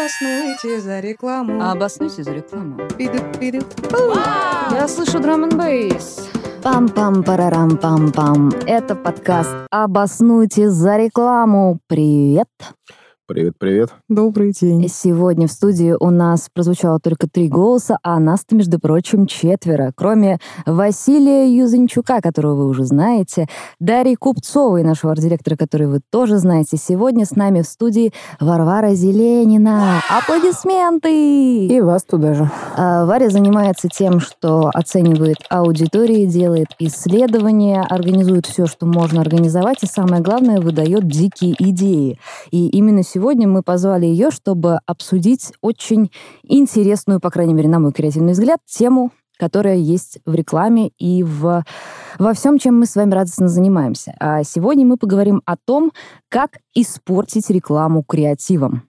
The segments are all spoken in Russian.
Обоснуйте за рекламу. Обоснуйте за рекламу. Пиду-пиду. Я слышу драм н бейс. Пам-пам-парарам-пам-пам. Это подкаст «Обоснуйте за рекламу». Привет! Привет, привет. Добрый день. Сегодня в студии у нас прозвучало только три голоса, а нас-то, между прочим, четверо. Кроме Василия Юзанчука, которого вы уже знаете, Дарьи Купцовой, нашего арт-директора, который вы тоже знаете. Сегодня с нами в студии Варвара Зеленина. Аплодисменты! И вас туда же. А, Варя занимается тем, что оценивает аудитории, делает исследования, организует все, что можно организовать, и самое главное, выдает дикие идеи. И именно сегодня мы позвали ее, чтобы обсудить очень интересную, по крайней мере, на мой креативный взгляд, тему, которая есть в рекламе и в, во всем, чем мы с вами радостно занимаемся. А сегодня мы поговорим о том, как испортить рекламу креативом.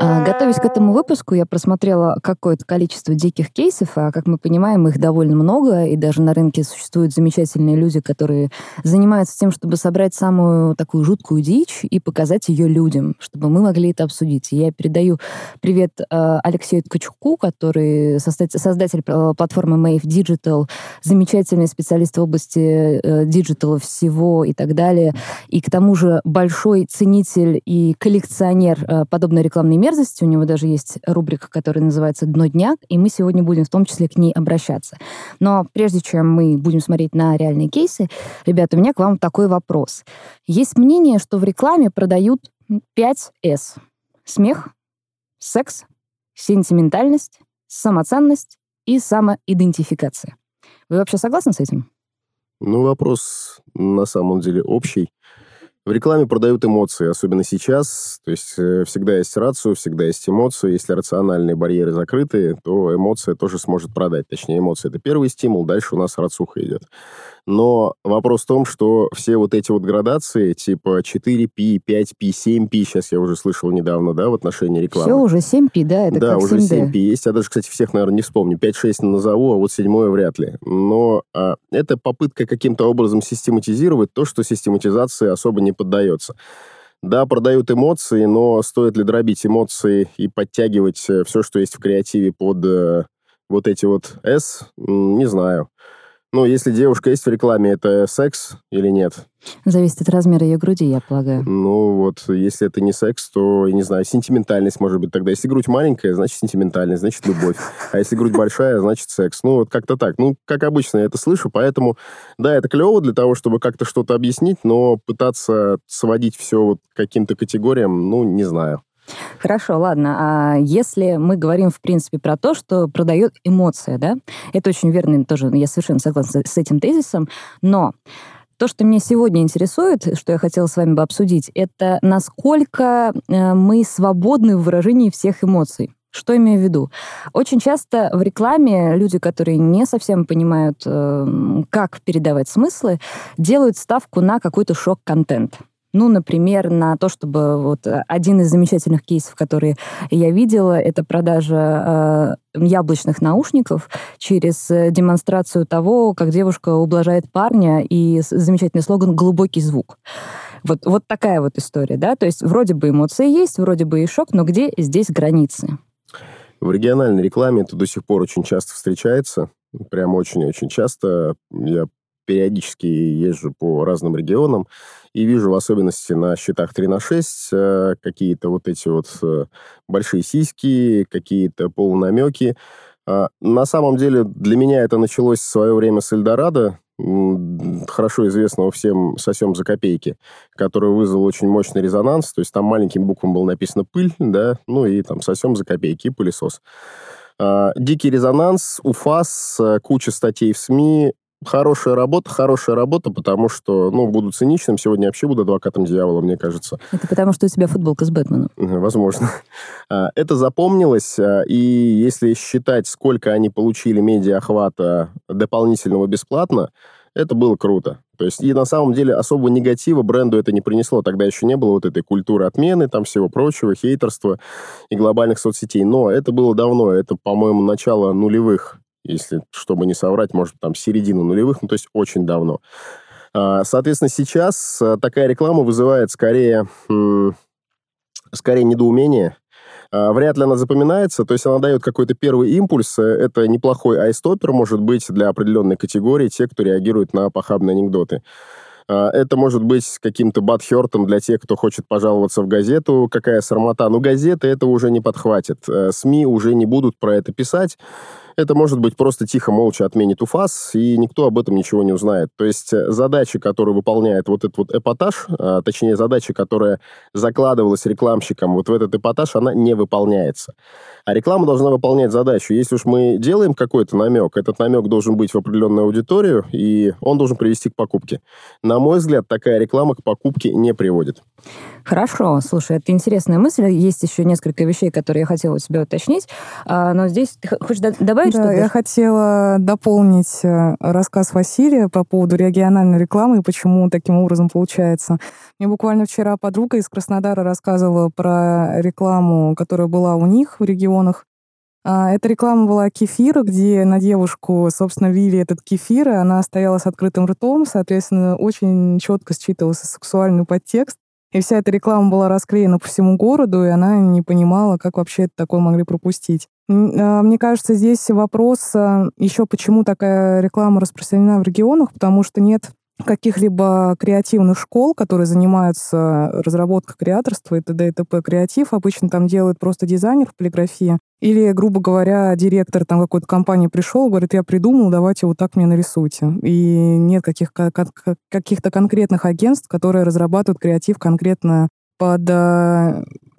А, Готовясь к этому выпуску, я просмотрела какое-то количество диких кейсов, а как мы понимаем, их довольно много, и даже на рынке существуют замечательные люди, которые занимаются тем, чтобы собрать самую такую жуткую дичь и показать ее людям, чтобы мы могли это обсудить. Я передаю привет э, Алексею Ткачуку, который создатель, э, платформы Mave Digital, замечательный специалист в области э, диджитала всего и так далее, и к тому же большой ценитель и коллекционер подобной рекламной мерзости. У него даже есть рубрика, которая называется «Дно дня», и мы сегодня будем в том числе к ней обращаться. Но прежде чем мы будем смотреть на реальные кейсы, ребята, у меня к вам такой вопрос. Есть мнение, что в рекламе продают 5 «С». Смех, секс, сентиментальность, самоценность и самоидентификация. Вы вообще согласны с этим? Ну, вопрос на самом деле общий. В рекламе продают эмоции, особенно сейчас. То есть э, всегда есть рацию, всегда есть эмоции. Если рациональные барьеры закрыты, то эмоция тоже сможет продать. Точнее, эмоции – это первый стимул, дальше у нас рацуха идет. Но вопрос в том, что все вот эти вот градации, типа 4P, 5P, 7P, сейчас я уже слышал недавно, да, в отношении рекламы. Все уже 7P, да? Это да, как уже 7D. 7P есть. Я даже, кстати, всех, наверное, не вспомню. 5-6 назову, а вот седьмое вряд ли. Но а, это попытка каким-то образом систематизировать то, что систематизации особо не поддается. Да, продают эмоции, но стоит ли дробить эмоции и подтягивать все, что есть в креативе под э, вот эти вот S, не знаю. Ну, если девушка есть в рекламе, это секс или нет? Зависит от размера ее груди, я полагаю. Ну, вот, если это не секс, то, я не знаю, сентиментальность может быть тогда. Если грудь маленькая, значит сентиментальность, значит любовь. А если грудь большая, значит секс. Ну, вот как-то так. Ну, как обычно я это слышу, поэтому, да, это клево для того, чтобы как-то что-то объяснить, но пытаться сводить все вот к каким-то категориям, ну, не знаю. Хорошо, ладно. А если мы говорим, в принципе, про то, что продает эмоция, да, это очень верно тоже, я совершенно согласна с этим тезисом, но то, что меня сегодня интересует, что я хотела с вами бы обсудить, это насколько э, мы свободны в выражении всех эмоций. Что имею в виду? Очень часто в рекламе люди, которые не совсем понимают, э, как передавать смыслы, делают ставку на какой-то шок-контент. Ну, например, на то, чтобы вот э, один из замечательных кейсов, которые я видела, это продажа э, яблочных наушников через э, демонстрацию того, как девушка ублажает парня, и замечательный слоган «глубокий звук». Вот, вот такая вот история, да? То есть вроде бы эмоции есть, вроде бы и шок, но где здесь границы? В региональной рекламе это до сих пор очень часто встречается. Прям очень-очень часто. Я периодически езжу по разным регионам и вижу в особенности на счетах 3 на 6 э, какие-то вот эти вот э, большие сиськи, какие-то полунамеки. А, На самом деле для меня это началось в свое время с Эльдорадо, хорошо известного всем «Сосем за копейки», который вызвал очень мощный резонанс. То есть там маленьким буквам было написано «пыль», да, ну и там «Сосем за копейки» и «Пылесос». А, Дикий резонанс, УФАС, э, куча статей в СМИ, Хорошая работа, хорошая работа, потому что, ну, буду циничным, сегодня вообще буду адвокатом дьявола, мне кажется. Это потому, что у тебя футболка с Бэтменом. Мгм, Возможно. А, Это запомнилось, а, и если считать, сколько они получили медиа-охвата дополнительного бесплатно, это было круто. То есть, и на самом деле особого негатива бренду это не принесло. Тогда еще не было вот этой культуры отмены, там всего прочего, хейтерства и глобальных соцсетей. Но это было давно, это, по-моему, начало нулевых, если, чтобы не соврать, может, там середину нулевых, ну, то есть очень давно. А, Соответственно, сейчас а, такая реклама вызывает скорее скорее недоумение. А, вряд ли она запоминается, то есть она дает какой-то первый импульс. Это неплохой айстопер, может быть, для определенной категории, те, кто реагирует на похабные анекдоты. А, это может быть каким-то бадхертом для тех, кто хочет пожаловаться в газету, какая сармата. Но газеты это уже не подхватит. Э, СМИ уже не будут про это писать это может быть просто тихо, молча отменит УФАС, и никто об этом ничего не узнает. То есть э, задача, которую выполняет вот этот вот эпатаж, а, точнее задача, которая закладывалась рекламщиком вот в этот эпатаж, она не выполняется. А реклама должна выполнять задачу. Если уж мы делаем какой-то намек, этот намек должен быть в определенную аудиторию, и он должен привести к покупке. На мой взгляд, такая реклама к покупке не приводит. Хорошо, слушай, это интересная мысль. Есть еще несколько вещей, которые я хотела у тебя уточнить. А, но здесь ты хочешь добавить да, что-то? я хотела дополнить э, рассказ Василия по поводу региональной рекламы и почему таким образом получается. Мне буквально вчера подруга из Краснодара рассказывала про рекламу, которая была у них в регионах. А, эта реклама была кефира, где на девушку, собственно, вили этот кефир, и она стояла с открытым ртом, соответственно, очень четко считывался сексуальный подтекст. И вся эта реклама была расклеена по всему городу, и она не понимала, как вообще это такое могли пропустить. А, мне кажется, здесь вопрос а, еще, почему такая реклама распространена в регионах, потому что нет каких-либо креативных школ, которые занимаются разработкой креаторства и т.д. и т.п. Креатив обычно там делает просто дизайнер в полиграфии. Или, грубо говоря, директор там какой-то компании пришел, говорит, я придумал, давайте вот так мне нарисуйте. И нет каких- каких-то конкретных агентств, которые разрабатывают креатив конкретно под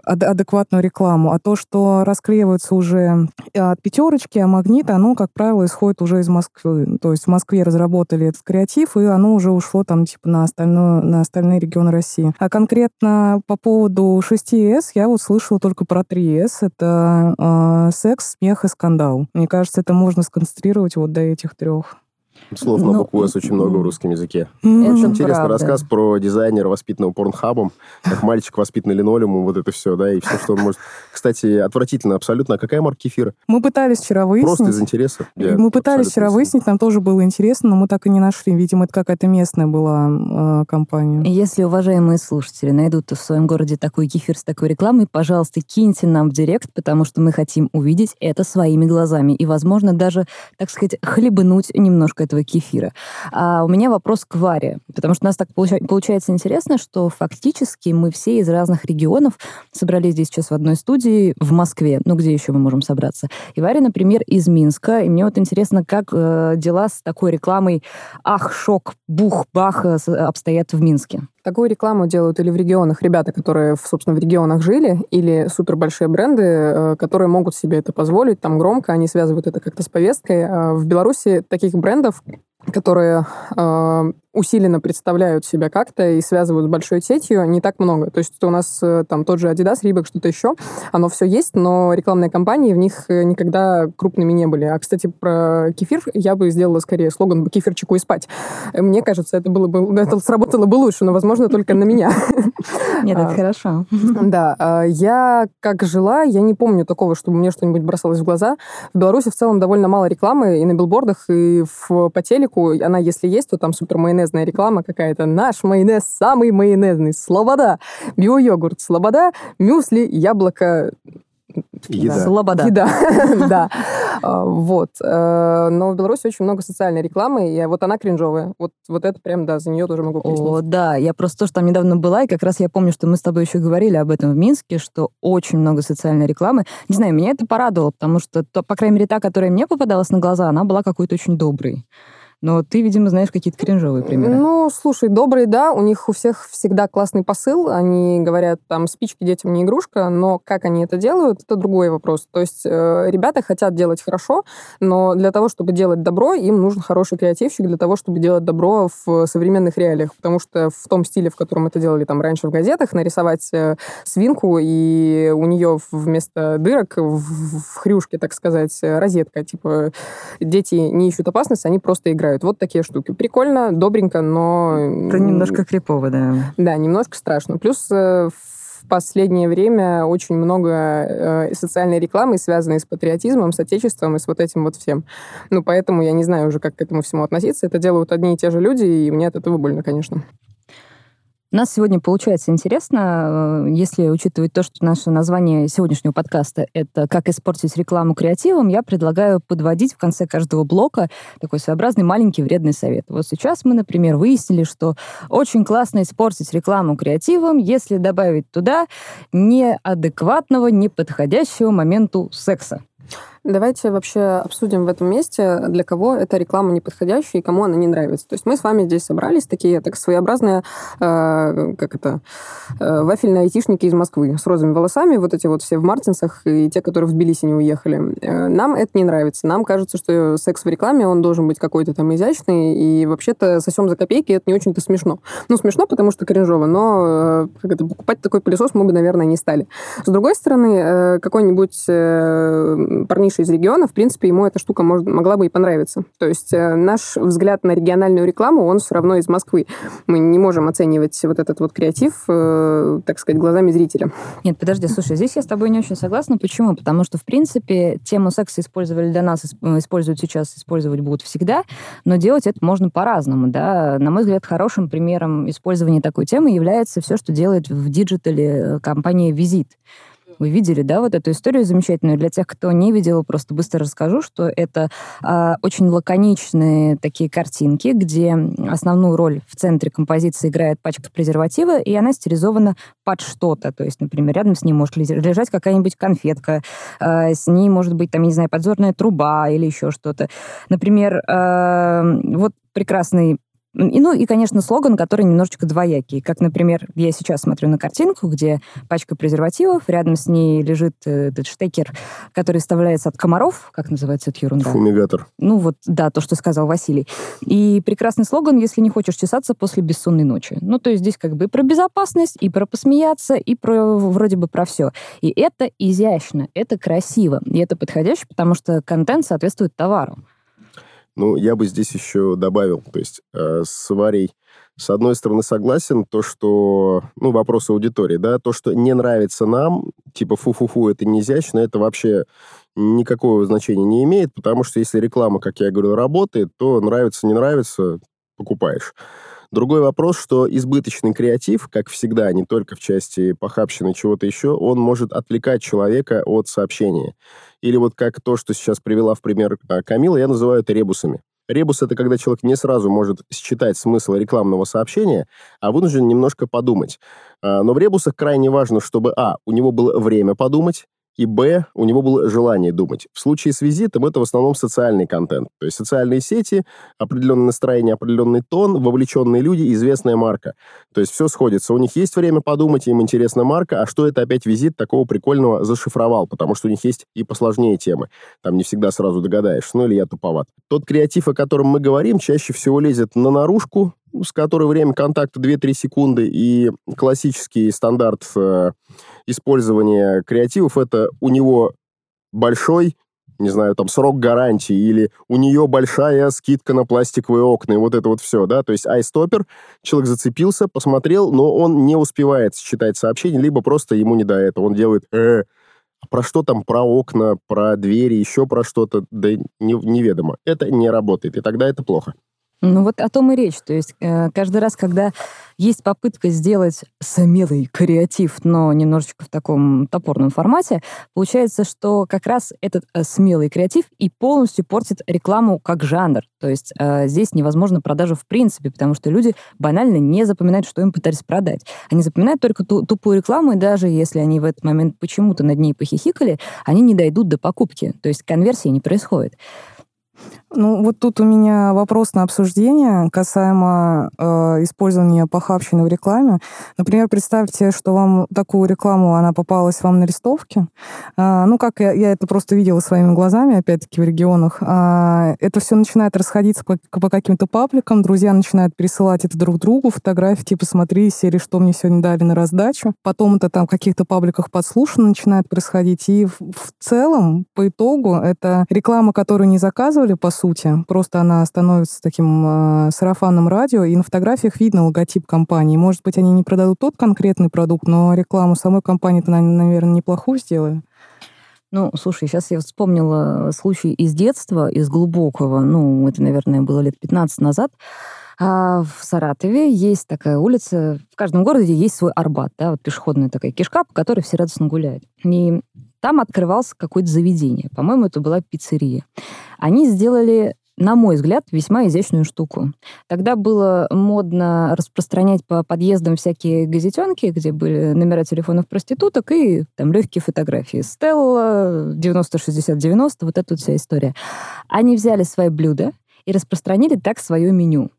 а, адекватную рекламу. А то, что расклеивается уже от пятерочки, а магнит, оно, как правило, исходит уже из Москвы. То есть в Москве разработали этот креатив, и оно уже ушло там типа на, остальную, на остальные регионы России. А конкретно по поводу 6С я вот слышала только про 3С. Это э, секс, смех и скандал. Мне кажется, это можно сконцентрировать вот до этих трех. Слов на ну, букву «С» очень много в русском языке. Это очень интересный правда. рассказ про дизайнера, воспитанного порнхабом, как мальчик воспитанный линолеумом, вот это все, да, и все, что он может... Кстати, отвратительно абсолютно. А какая марка кефира? Мы пытались вчера выяснить. Просто из интереса. Мы пытались вчера выяснить, нам тоже было интересно, но мы так и не нашли. Видимо, это какая-то местная была э, компания. Если уважаемые слушатели найдут в своем городе такой кефир с такой рекламой, пожалуйста, киньте нам в директ, потому что мы хотим увидеть это своими глазами. И, возможно, даже, так сказать, хлебнуть немножко этого кефира. А у меня вопрос к Варе, потому что у нас так получается интересно, что фактически мы все из разных регионов собрались здесь сейчас в одной студии в Москве. Ну, где еще мы можем собраться? И Варя, например, из Минска. И мне вот интересно, как э, дела с такой рекламой «Ах, шок, бух, бах» э, обстоят в Минске. Такую рекламу делают или в регионах ребята, которые, собственно, в регионах жили, или супербольшие бренды, э, которые могут себе это позволить, там громко, они связывают это как-то с повесткой. А в Беларуси таких брендов которые э, усиленно представляют себя как-то и связывают с большой сетью, не так много. То есть у нас э, там тот же Adidas, Reebok, что-то еще, оно все есть, но рекламные кампании в них э, никогда крупными не были. А, кстати, про кефир я бы сделала скорее слоган бы «Кефирчику и спать». Мне кажется, это, было бы, это сработало бы лучше, но, возможно, только на меня. Нет, это а, хорошо. Да. А, я как жила, я не помню такого, чтобы мне что-нибудь бросалось в глаза. В Беларуси в целом довольно мало рекламы и на билбордах, и в, по телеку. Она, если есть, то там супер майонезная реклама какая-то. Наш майонез самый майонезный. Слобода. Био-йогурт. Слобода. Мюсли. Яблоко. Еда. Слобода. Еда, да. А, вот. Э, но в Беларуси очень много социальной рекламы, и вот она кринжовая. Вот, вот это прям, да, за нее тоже могу пояснить. О, да, я просто тоже там недавно была, и как раз я помню, что мы с тобой еще говорили об этом в Минске, что очень много социальной рекламы. Не знаю, меня это порадовало, потому что, то, по крайней мере, та, которая мне попадалась на глаза, она была какой-то очень доброй. Но ты, видимо, знаешь какие-то кринжовые примеры. Ну, слушай, добрые, да, у них у всех всегда классный посыл. Они говорят, там, спички детям не игрушка, но как они это делают, это другой вопрос. То есть э, ребята хотят делать хорошо, но для того, чтобы делать добро, им нужен хороший креативщик для того, чтобы делать добро в современных реалиях. Потому что в том стиле, в котором это делали там раньше в газетах, нарисовать э, свинку, и у нее вместо дырок в, в хрюшке, так сказать, розетка. Типа дети не ищут опасность, они просто играют играют. Вот такие штуки. Прикольно, добренько, но... Это немножко крипово, да. Да, немножко страшно. Плюс э, в последнее время очень много э, социальной рекламы, связанной с патриотизмом, с отечеством и с вот этим вот всем. Ну, поэтому я не знаю уже, как к этому всему относиться. Это делают одни и те же люди, и мне от этого больно, конечно. У нас сегодня получается интересно, э, если учитывать то, что наше название сегодняшнего подкаста — это «Как испортить рекламу креативом», я предлагаю подводить в конце каждого блока такой своеобразный маленький вредный совет. Вот сейчас мы, например, выяснили, что очень классно испортить рекламу креативом, если добавить туда неадекватного, неподходящего моменту секса. Давайте вообще обсудим в этом месте, для кого эта реклама неподходящая и кому она не нравится. То есть мы с вами здесь собрались, такие так своеобразные, э, как это, э, вафельные айтишники из Москвы с розовыми волосами, вот эти вот все в Мартинсах и те, которые в Тбилиси не уехали. Э, нам это не нравится. Нам кажется, что секс в рекламе, он должен быть какой-то там изящный, и вообще-то сосем за копейки это не очень-то смешно. Ну, смешно, потому что кринжово, но э, как это, покупать такой пылесос мы бы, наверное, не стали. С другой стороны, э, какой-нибудь э, парниш из региона, в принципе, ему эта штука может, могла бы и понравиться. То есть э, наш взгляд на региональную рекламу, он все равно из Москвы. Мы не можем оценивать вот этот вот креатив, э, так сказать, глазами зрителя. Нет, подожди, слушай, здесь я с тобой не очень согласна. Почему? Потому что, в принципе, тему секса использовали для нас, используют сейчас, использовать будут всегда, но делать это можно по-разному, да. На мой взгляд, хорошим примером использования такой темы является все, что делает в диджитале э, компания «Визит». Вы видели, да, вот эту историю замечательную? Для тех, кто не видел, просто быстро расскажу, что это э, очень лаконичные такие картинки, где основную роль в центре композиции играет пачка презерватива, и она стилизована под что-то. То есть, например, рядом с ней может лежать какая-нибудь конфетка, э, с ней может быть, там, не знаю, подзорная труба или еще что-то. Например, э, вот прекрасный и, ну и, конечно, слоган, который немножечко двоякий. Как, например, я сейчас смотрю на картинку, где пачка презервативов, рядом с ней лежит э, этот штекер, который вставляется от комаров. Как называется эта ерунда? Фумигатор. Ну вот, да, то, что сказал Василий. И прекрасный слоган, если не хочешь чесаться после бессонной ночи. Ну, то есть здесь как бы и про безопасность, и про посмеяться, и про вроде бы про все. И это изящно, это красиво, и это подходяще, потому что контент соответствует товару. Ну, я бы здесь еще добавил, то есть э, с Варей, с одной стороны, согласен, то, что, ну, вопрос аудитории, да, то, что не нравится нам, типа фу-фу-фу, это не изящно, это вообще никакого значения не имеет, потому что если реклама, как я говорю, работает, то нравится, не нравится, покупаешь. Другой вопрос, что избыточный креатив, как всегда, не только в части похабщины чего-то еще, он может отвлекать человека от сообщения. Или вот как то, что сейчас привела в пример а, Камила, я называю это ребусами. Ребус — это когда человек не сразу может считать смысл рекламного сообщения, а вынужден немножко подумать. А, но в ребусах крайне важно, чтобы, а, у него было время подумать, и б, у него было желание думать. В случае с визитом это в основном социальный контент. То есть социальные сети, определенное настроение, определенный тон, вовлеченные люди, известная марка. То есть все сходится. У них есть время подумать, им интересна марка, а что это опять визит такого прикольного зашифровал, потому что у них есть и посложнее темы. Там не всегда сразу догадаешься, ну или я туповат. Тот креатив, о котором мы говорим, чаще всего лезет на наружку, с которой время контакта 2-3 секунды, и классический стандарт э, использования креативов это у него большой, не знаю, там, срок гарантии, или у нее большая скидка на пластиковые окна, и вот это вот все, да, то есть айстопер, человек зацепился, посмотрел, но он не успевает считать сообщение, либо просто ему не до этого, он делает э, про что там, про окна, про двери, еще про что-то, да не, неведомо. Это не работает, и тогда это плохо. Ну вот о том и речь. То есть э, каждый раз, когда есть попытка сделать смелый креатив, но немножечко в таком топорном формате, получается, что как раз этот э, смелый креатив и полностью портит рекламу как жанр. То есть э, здесь невозможно продажу в принципе, потому что люди банально не запоминают, что им пытались продать. Они запоминают только ту, тупую рекламу, и даже если они в этот момент почему-то над ней похихикали, они не дойдут до покупки. То есть конверсии не происходит. Ну, вот тут у меня вопрос на обсуждение касаемо э, использования похабщины в рекламе. Например, представьте, что вам такую рекламу, она попалась вам на листовке. Э, ну, как я, я это просто видела своими глазами, опять-таки, в регионах. Э, это все начинает расходиться по, по каким-то пабликам, друзья начинают пересылать это друг другу, фотографии, типа, смотри, серии, что мне сегодня дали на раздачу. Потом это там в каких-то пабликах подслушано начинает происходить. И в, в целом, по итогу, это реклама, которую не заказывали, по сути. Просто она становится таким э, сарафанным радио, и на фотографиях видно логотип компании. Может быть, они не продадут тот конкретный продукт, но рекламу самой компании-то, наверное, неплохую сделали. Ну, слушай, сейчас я вспомнила случай из детства, из глубокого, ну, это, наверное, было лет 15 назад. А в Саратове есть такая улица, в каждом городе есть свой Арбат, да, вот пешеходная такая кишка, по которой все радостно гуляют. И там открывался какое-то заведение. По-моему, это была пиццерия. Они сделали на мой взгляд, весьма изящную штуку. Тогда было модно распространять по подъездам всякие газетенки, где были номера телефонов проституток и там легкие фотографии. Стелла, 90-60-90, вот эта вот вся история. Они взяли свои блюда и распространили так свое меню.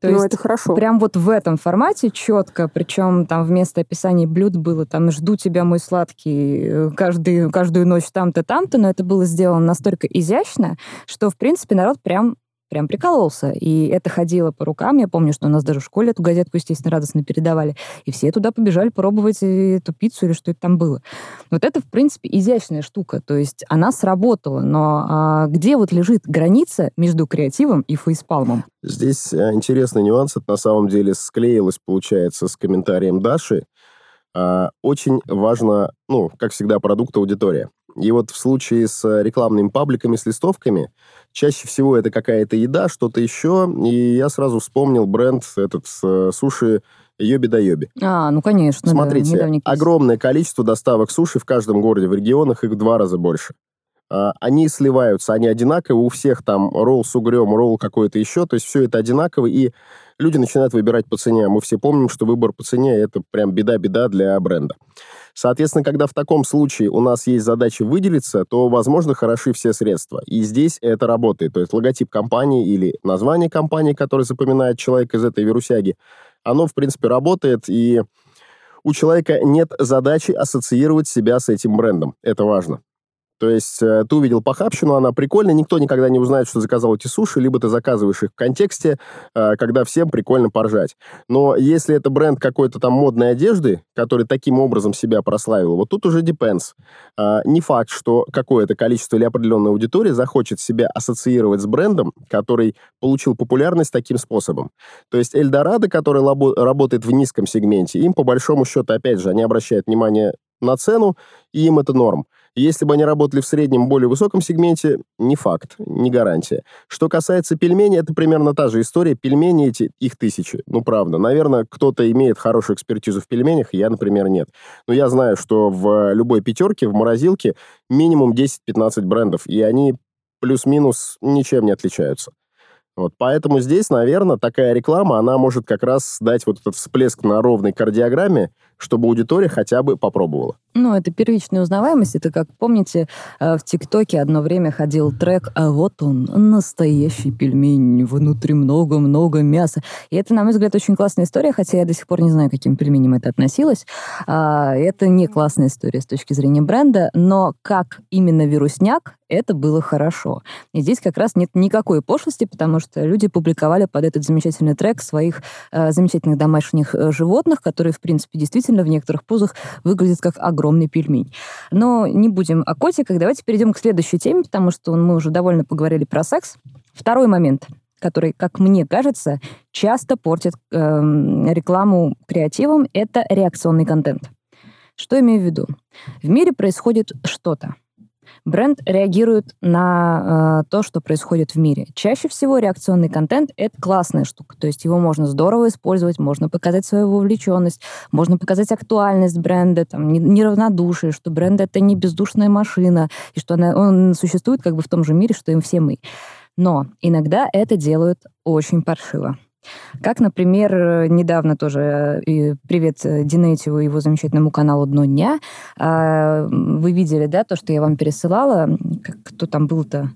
То ну, есть это хорошо. Прям вот в этом формате четко, причем там вместо описания блюд было там «жду тебя, мой сладкий» э, каждый, каждую ночь там-то, там-то, но это было сделано настолько изящно, что, в принципе, народ прям прям прикололся. И это ходило по рукам. Я помню, что у нас даже в школе эту газетку, естественно, радостно передавали. И все туда побежали пробовать эту пиццу или что это там было. Вот это, в принципе, изящная штука. То есть она сработала. Но а, где вот лежит граница между креативом и фейспалмом? Здесь э, интересный нюанс. Это на самом деле склеилось, получается, с комментарием Даши. А, очень важно, ну, как всегда, продукт аудитория. И вот в случае с рекламными пабликами, с листовками, чаще всего это какая-то еда, что-то еще. И я сразу вспомнил бренд этот э, суши Йоби да Йоби. А, ну конечно. Смотрите, да, огромное количество доставок суши в каждом городе, в регионах их в два раза больше. А, они сливаются, они одинаковые, у всех там ролл с угрем, ролл какой-то еще, то есть все это одинаково, и люди начинают выбирать по цене. Мы все помним, что выбор по цене – это прям беда-беда для бренда. Соответственно, когда в таком случае у нас есть задача выделиться, то, возможно, хороши все средства. И здесь это работает. То есть логотип компании или название компании, которое запоминает человек из этой вирусяги, оно, в принципе, работает, и у человека нет задачи ассоциировать себя с этим брендом. Это важно. То есть э, ты увидел похабщину, она прикольная, никто никогда не узнает, что заказал эти суши, либо ты заказываешь их в контексте, э, когда всем прикольно поржать. Но если это бренд какой-то там модной одежды, который таким образом себя прославил, вот тут уже depends. Э, не факт, что какое-то количество или определенная аудитория захочет себя ассоциировать с брендом, который получил популярность таким способом. То есть Эльдорадо, который работает в низком сегменте, им по большому счету, опять же, они обращают внимание на цену, и им это норм. Если бы они работали в среднем более высоком сегменте, не факт, не гарантия. Что касается пельменей, это примерно та же история. Пельмени эти, их тысячи. Ну, правда. Наверное, кто-то имеет хорошую экспертизу в пельменях, я, например, нет. Но я знаю, что в любой пятерке, в морозилке минимум 10-15 брендов, и они плюс-минус ничем не отличаются. Вот, поэтому здесь, наверное, такая реклама, она может как раз дать вот этот всплеск на ровной кардиограмме, чтобы аудитория хотя бы попробовала. Ну, это первичная узнаваемость. Это, как помните, э, в ТикТоке одно время ходил трек «А вот он, настоящий пельмень, внутри много-много мяса». И это, на мой взгляд, очень классная история, хотя я до сих пор не знаю, каким пельменем это относилось. А, это не классная история с точки зрения бренда, но как именно вирусняк, это было хорошо. И здесь как раз нет никакой пошлости, потому что люди публиковали под этот замечательный трек своих э, замечательных домашних э, животных, которые, в принципе, действительно в некоторых позах выглядят как огромный пельмень. Но не будем о котиках. Давайте перейдем к следующей теме, потому что мы уже довольно поговорили про секс. Второй момент который, как мне кажется, часто портит э, рекламу креативом, это реакционный контент. Что имею в виду? В мире происходит что-то бренд реагирует на э, то, что происходит в мире. Чаще всего реакционный контент — это классная штука, то есть его можно здорово использовать, можно показать свою вовлеченность, можно показать актуальность бренда, там, неравнодушие, что бренд — это не бездушная машина, и что она, он существует как бы в том же мире, что и все мы. Но иногда это делают очень паршиво. Как, например, недавно тоже, э, привет э, Динетию и его замечательному каналу «Дно дня», а, вы видели, да, то, что я вам пересылала, кто там был-то?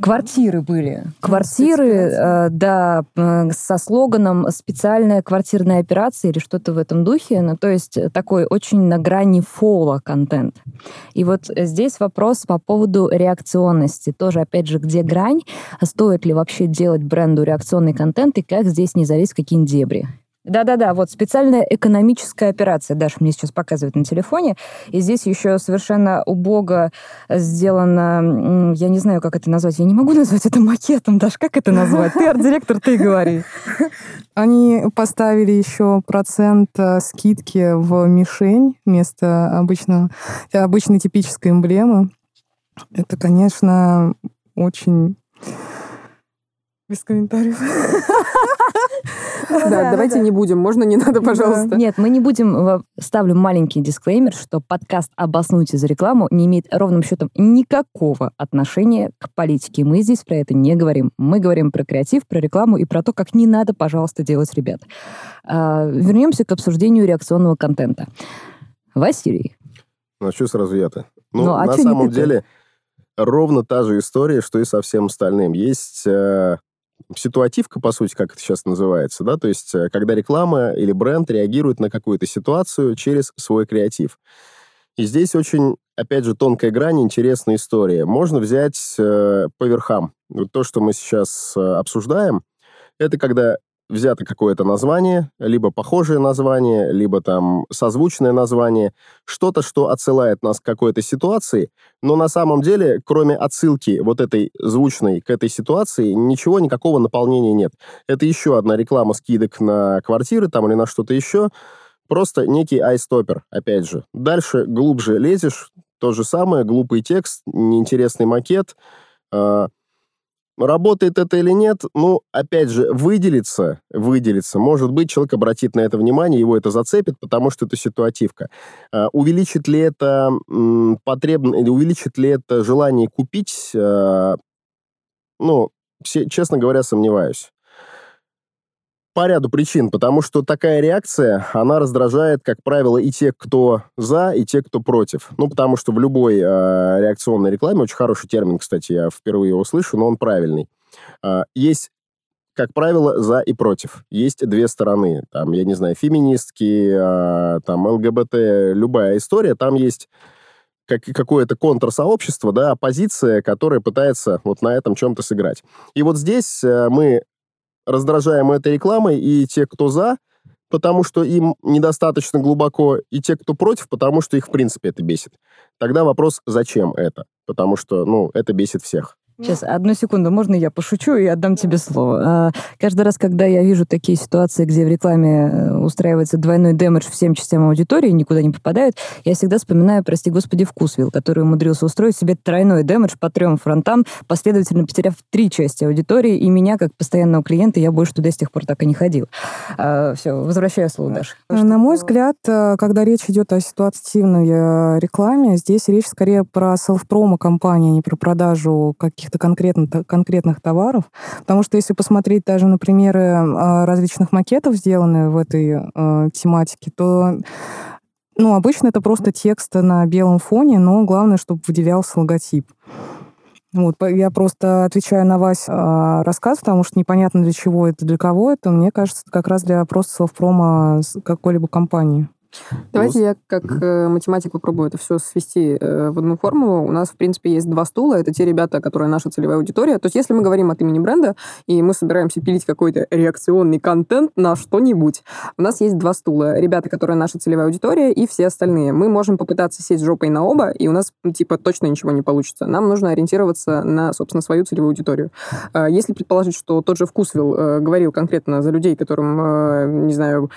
Квартиры были. Квартиры, э, да, со слоганом «специальная квартирная операция» или что-то в этом духе. Ну, то есть такой очень на грани фола контент. И вот здесь вопрос по поводу реакционности. Тоже, опять же, где грань? Стоит ли вообще делать бренду реакционный контент и как здесь не залезть в какие-нибудь дебри? Да-да-да, вот специальная экономическая операция, Даша мне сейчас показывает на телефоне, и здесь еще совершенно убого сделано, я не знаю, как это назвать, я не могу назвать это макетом, Даш, как это назвать? Ты арт-директор, ты говори. Они поставили еще процент э, скидки в мишень вместо обычно, обычной типической. 'Эмблемы'. Это, конечно, очень... Без комментариев. Да, давайте не будем. Можно не надо, пожалуйста. Нет, мы не будем... Ставлю маленький дисклеймер, что подкаст «Обоснуйте за рекламу» не имеет ровным счетом никакого отношения к политике. Мы здесь про это не говорим. Мы говорим про креатив, про рекламу и про то, как не надо, пожалуйста, делать, ребят. А, вернемся к обсуждению реакционного контента. Василий. Ну, а что сразу я-то? Ну, ну а на самом деле, ровно та же история, что и со всем остальным. Есть э, ситуативка, по сути, как это сейчас называется, да, то есть э, когда реклама или бренд реагирует на какую-то ситуацию через свой креатив. И здесь очень, опять же, тонкая грань, интересная история. Можно взять э, по верхам. Вот то, что мы сейчас э, обсуждаем, это когда взято какое-то название, либо похожее название, либо там созвучное название, что-то, что отсылает нас к какой-то ситуации, но на самом деле, кроме отсылки вот этой звучной к этой ситуации, ничего, никакого наполнения нет. Это еще одна реклама скидок на квартиры там или на что-то еще, просто некий айстопер, опять же. Дальше глубже лезешь, то же самое, глупый текст, неинтересный макет, э, Работает это или нет, ну, опять же, выделиться, выделиться. Может быть, человек обратит на это внимание, его это зацепит, потому что это ситуативка. А, увеличит ли это потребно, увеличит ли это желание купить, а, ну, все, честно говоря, сомневаюсь. По ряду причин, потому что такая реакция, она раздражает, как правило, и тех, кто за, и тех, кто против. Ну, потому что в любой э, реакционной рекламе, очень хороший термин, кстати, я впервые его слышу, но он правильный. Э, есть как правило, за и против. Есть две стороны. Там, я не знаю, феминистки, э, там, ЛГБТ, любая история. Там есть как, какое-то контрсообщество, да, оппозиция, которая пытается вот на этом чем-то сыграть. И вот здесь э, мы раздражаем этой рекламой, и те, кто за, потому что им недостаточно глубоко, и те, кто против, потому что их, в принципе, это бесит. Тогда вопрос, зачем это? Потому что, ну, это бесит всех. Сейчас, одну секунду, можно я пошучу и отдам тебе слово? А, каждый раз, когда я вижу такие ситуации, где в рекламе э, устраивается двойной дэмэдж всем частям аудитории, никуда не попадают, я всегда вспоминаю, прости господи, Вкусвилл, который умудрился устроить себе тройной дэмэдж по трем фронтам, последовательно потеряв три части аудитории, и меня, как постоянного клиента, я больше туда с тех пор так и не ходил. А, все, возвращаю слово Даша. На мой взгляд, э, когда речь идет о ситуативной э, рекламе, здесь речь скорее про селф-промо компании, а не про продажу каких каких-то конкретных, конкретных товаров. Потому что если посмотреть даже на примеры э, различных макетов, сделанных в этой э, тематике, то ну, обычно это просто текст на белом фоне, но главное, чтобы выделялся логотип. Вот, я просто отвечаю на Вась э, рассказ, потому что непонятно для чего это, для кого это. Мне кажется, это как раз для просто селф-промо какой-либо компании. Давайте я как э, математик попробую это все свести э, в одну формулу. У нас, в принципе, есть два стула. Это те ребята, которые наша целевая аудитория. То есть если мы говорим от имени бренда, и мы собираемся пилить какой-то реакционный контент на что-нибудь, у нас есть два стула. Ребята, которые наша целевая аудитория, и все остальные. Мы можем попытаться сесть жопой на оба, и у нас, ну, типа, точно ничего не получится. Нам нужно ориентироваться на, собственно, свою целевую аудиторию. Э, если предположить, что тот же Вкусвилл э, говорил конкретно за людей, которым, э, не знаю,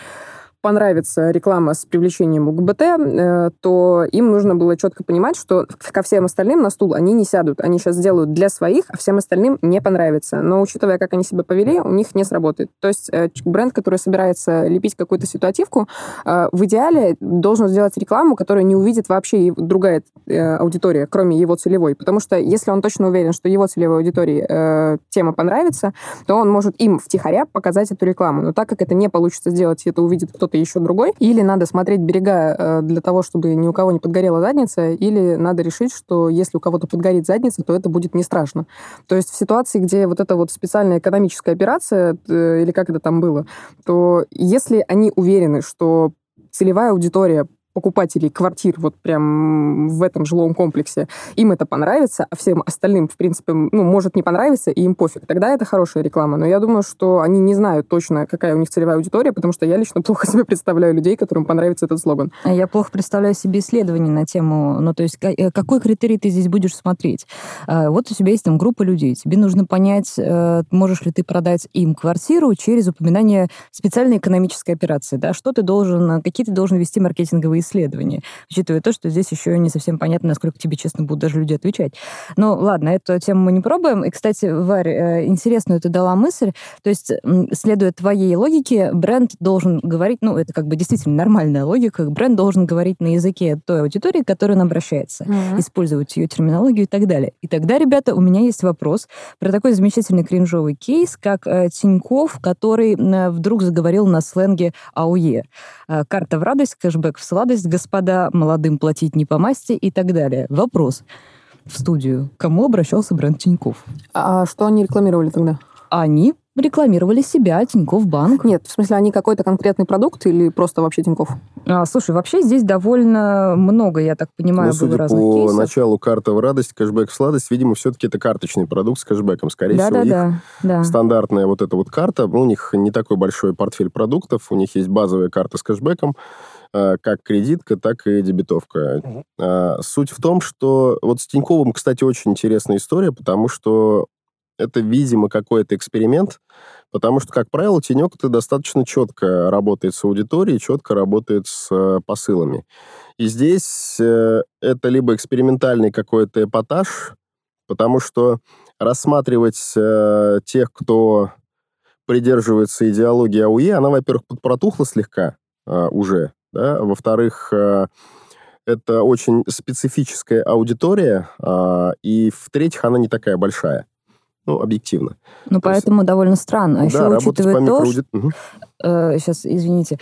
понравится реклама с привлечением ЛГБТ, э, то им нужно было четко понимать, что ко всем остальным на стул они не сядут. Они сейчас сделают для своих, а всем остальным не понравится. Но учитывая, как они себя повели, у них не сработает. То есть э, бренд, который собирается лепить какую-то ситуативку, э, в идеале должен сделать рекламу, которую не увидит вообще другая аудитория, кроме его целевой. Потому что если он точно уверен, что его целевой аудитории тема понравится, то он может им втихаря показать эту рекламу. Но так как это не получится сделать, это увидит кто-то кто-то еще другой, или надо смотреть берега э, для того, чтобы ни у кого не подгорела задница, или надо решить, что если у кого-то подгорит задница, то это будет не страшно. То есть в ситуации, где вот эта вот специальная экономическая операция, э, или как это там было, то если они уверены, что целевая аудитория покупателей квартир вот прям в этом жилом комплексе, им это понравится, а всем остальным, в принципе, ну, может не понравиться, и им пофиг. Тогда это хорошая реклама. Но я думаю, что они не знают точно, какая у них целевая аудитория, потому что я лично плохо себе представляю людей, которым понравится этот слоган. А я плохо представляю себе исследования на тему, ну, то есть э, какой критерий ты здесь будешь смотреть? А, вот у тебя есть там группа людей, тебе нужно понять, э, можешь ли ты продать им квартиру через упоминание специальной экономической операции, да, что ты должен, какие ты должен вести маркетинговые исследование, учитывая то, что здесь еще не совсем понятно, насколько тебе, честно, будут даже люди отвечать. Ну, ладно, эту тему мы не пробуем. И, кстати, Варь, э, интересную ты дала мысль. То есть, следуя твоей логике, бренд должен говорить, ну, это как бы действительно нормальная логика, бренд должен говорить на языке той аудитории, к которой он обращается, mm-hmm. использовать ее терминологию и так далее. И тогда, ребята, у меня есть вопрос про такой замечательный кринжовый кейс, как э, Тиньков, который э, вдруг заговорил на сленге АУЕ. Э, карта в радость, кэшбэк в сладость, господа, молодым платить не по масти и так далее. Вопрос в студию. К кому обращался бренд Тиньков? А что они рекламировали тогда? Они рекламировали себя, Тиньков Банк. Нет, в смысле, они какой-то конкретный продукт или просто вообще Тиньков? А, слушай, вообще здесь довольно много, я так понимаю, ну, было разных по кейсов. началу карта в радость, кэшбэк в сладость, видимо, все-таки это карточный продукт с кэшбэком. Скорее да, всего, да, их да, да. стандартная вот эта вот карта, ну, у них не такой большой портфель продуктов, у них есть базовая карта с кэшбэком, как кредитка, так и дебетовка. А, Суть в том, что вот с Тиньковым, кстати, очень интересная история, потому что это, видимо, какой-то эксперимент, потому что, как правило, Тинек это достаточно четко работает с аудиторией, четко работает с э, посылами. И здесь э, это либо экспериментальный какой-то эпатаж, потому что рассматривать э, тех, кто придерживается идеологии АУЕ, она, во-первых, подпротухла слегка э, уже, да, во-вторых, э, это очень специфическая аудитория, э, и, в-третьих, она не такая большая ну, объективно. Ну, То есть- поэтому довольно странно. А еще да, работать учитывая то, микроауди- Мгм. сейчас, извините,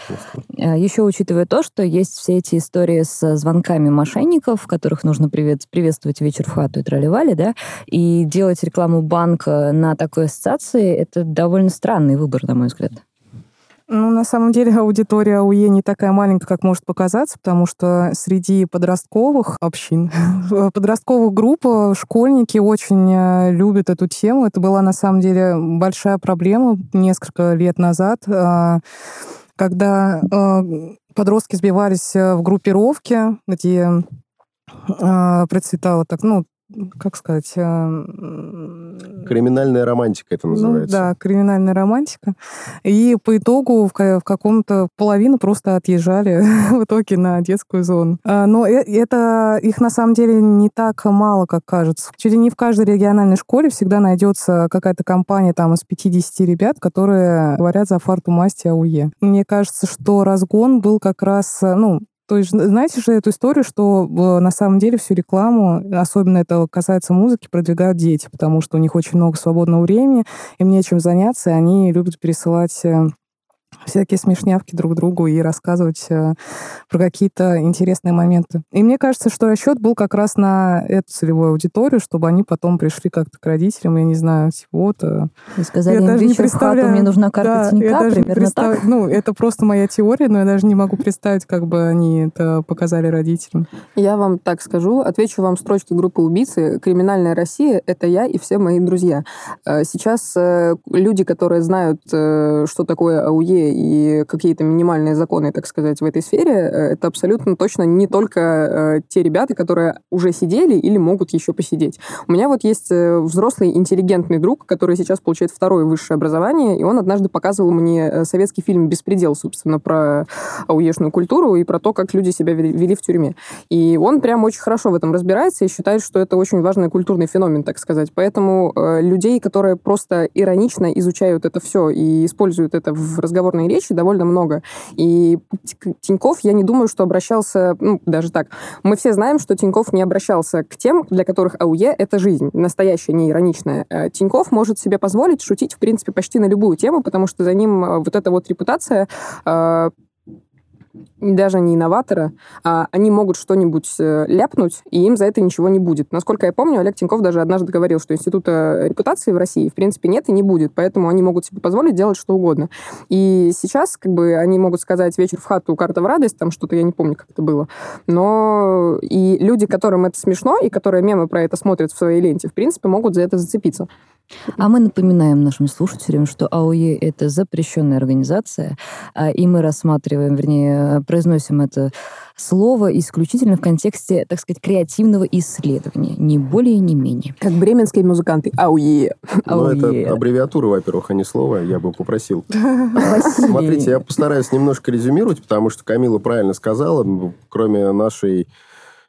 Э, Еще учитывая то, что есть все эти истории с звонками мошенников, которых нужно привет, приветствовать вечер в хату и тролливали, да, и делать рекламу банка на такой ассоциации, это довольно странный выбор, на мой взгляд. Ну, на самом деле аудитория АУЕ не такая маленькая, как может показаться, потому что среди подростковых общин, подростковых групп э, школьники очень э, любят эту тему. Это была на самом деле большая проблема несколько лет назад, э, когда подростки сбивались в группировке, где процветала так, ну, как сказать... Криминальная романтика это ну, называется. да, криминальная романтика. И по итогу в, в каком-то половину просто отъезжали в итоге на детскую зону. А, Но э- это их на самом деле не так мало, как кажется. Чуть ли не в каждой региональной школе всегда найдется какая-то компания там из 50 ребят, которые говорят за фарту масти АУЕ. Мне кажется, что разгон был как раз, э, ну, то есть, знаете же эту историю, что на самом деле всю рекламу, особенно это касается музыки, продвигают дети, потому что у них очень много свободного времени, им нечем заняться, и они любят пересылать э, всякие смешнявки друг другу и рассказывать э, про какие-то интересные моменты. И мне кажется, что расчет был как раз на эту целевую аудиторию, чтобы они потом пришли как-то к родителям, я не знаю, типа вот... э, И сказали я им, даже не в хату, представляю. мне нужна карта Да, я Тинька, даже не примерно так. представ- Ну, это просто моя теория, но я даже не могу представить, как бы они это показали родителям. Я вам так скажу, отвечу вам строчки группы убийцы. Криминальная Россия — это я и все мои друзья. Э, Сейчас люди, которые знают, что такое АУЕ и какие-то минимальные законы, так сказать, в этой сфере, э, это абсолютно точно не только э, те ребята, которые уже сидели или могут еще посидеть. У меня вот есть э, взрослый интеллигентный друг, который сейчас получает второе высшее образование, и он однажды показывал мне советский фильм «Беспредел», собственно, про ауешную культуру и про то, как люди себя вели в тюрьме. И он прям очень хорошо в этом разбирается и считает, что это очень важный культурный феномен, так сказать. Поэтому людей, которые просто иронично изучают это все и используют это в разговорной речи, довольно много. И Тиньков, я не думаю, что обращался, ну, даже так. Мы все знаем, что Тиньков не обращался к тем, для которых АУЕ — это жизнь, настоящая, не ироничная. Э, Тиньков может себе позволить шутить, в принципе, почти на любую тему, потому что за ним э, вот эта вот репутация э, даже не инноватора, а они могут что-нибудь э, ляпнуть, и им за это ничего не будет. Насколько я помню, Олег Тиньков даже однажды говорил, что института репутации в России, в принципе, нет и не будет, поэтому они могут себе позволить делать что угодно. И сейчас, как бы, они могут сказать «вечер в хату, карта в радость», там что-то, я не помню, как это было, но и люди, которым это смешно, и которые мемы про это смотрят в своей ленте, в принципе, могут за это зацепиться. А мы напоминаем нашим слушателям, что АОЕ — это запрещенная организация, а, и мы рассматриваем, вернее, мы произносим это слово исключительно в контексте, так сказать, креативного исследования. Ни более, ни менее. Как бременские музыканты. Ауе. Ну, это аббревиатура, во-первых, а не слово. Я бы попросил. Смотрите, я постараюсь немножко резюмировать, потому что Камила правильно сказала. Кроме нашей...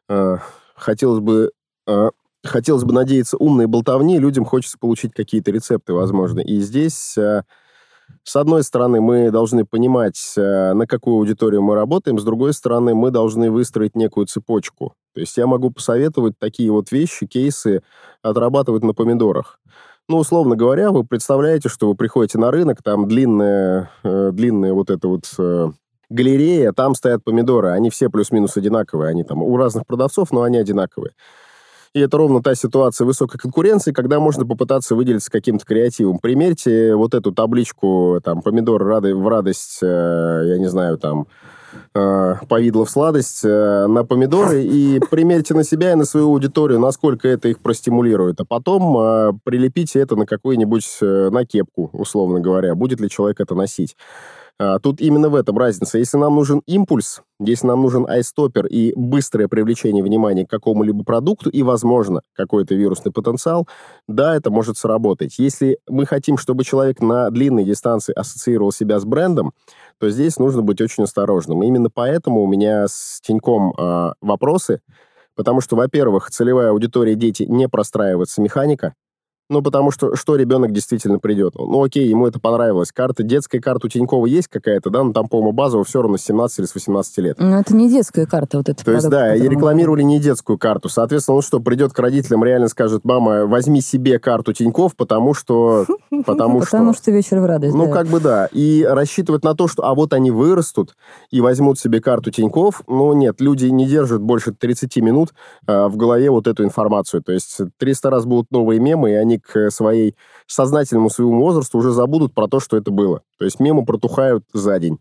э, хотелось бы... э, хотелось бы надеяться умной болтовни, людям хочется получить какие-то рецепты, возможно. И здесь... с одной стороны, мы должны понимать, э, на какую аудиторию мы работаем, с другой стороны, мы должны выстроить некую цепочку. То есть я могу посоветовать такие вот вещи, кейсы отрабатывать на помидорах. Ну, условно говоря, вы представляете, что вы приходите на рынок, там длинная, э, длинная вот эта вот э, галерея, там стоят помидоры, они все плюс-минус одинаковые, они там у разных продавцов, но они одинаковые. И это ровно та ситуация высокой конкуренции, когда можно попытаться выделиться каким-то креативом. Примерьте вот эту табличку, там, помидор рады, в радость, э, я не знаю, там, э, повидло в сладость э, на помидоры и примерьте на себя и на свою аудиторию, насколько это их простимулирует. А потом э, прилепите это на какую-нибудь, э, на кепку, условно говоря. Будет ли человек это носить? А, Тут именно в этом разница. Если нам нужен импульс, если нам нужен айстопер и быстрое привлечение внимания к какому-либо продукту и, возможно, какой-то вирусный потенциал, да, это может сработать. Если мы хотим, чтобы человек на длинной дистанции ассоциировал себя с брендом, то здесь нужно быть очень осторожным. Именно поэтому у меня с Тиньком а, вопросы, потому что, во-первых, целевая аудитория дети не простраивается механика, ну, потому что что ребенок действительно придет? Ну, окей, ему это понравилось. Карта, детская карта у Тинькова есть какая-то, да, но там, по-моему, базово все равно с 17 или с 18 лет. Ну, это не детская карта, вот эта. То есть, да, и рекламировали не детскую карту. Соответственно, он что, придет к родителям, реально скажет, мама, возьми себе карту Тиньков, потому что... Потому что... Потому что вечер в радость, Ну, как бы да. И рассчитывать на то, что а вот они вырастут и возьмут себе карту Тиньков, ну, нет, люди не держат больше 30 минут а, в голове вот эту информацию. То есть 300 раз будут новые мемы, и они к своей сознательному своему возрасту уже забудут про то, что это было. То есть мемы протухают за день.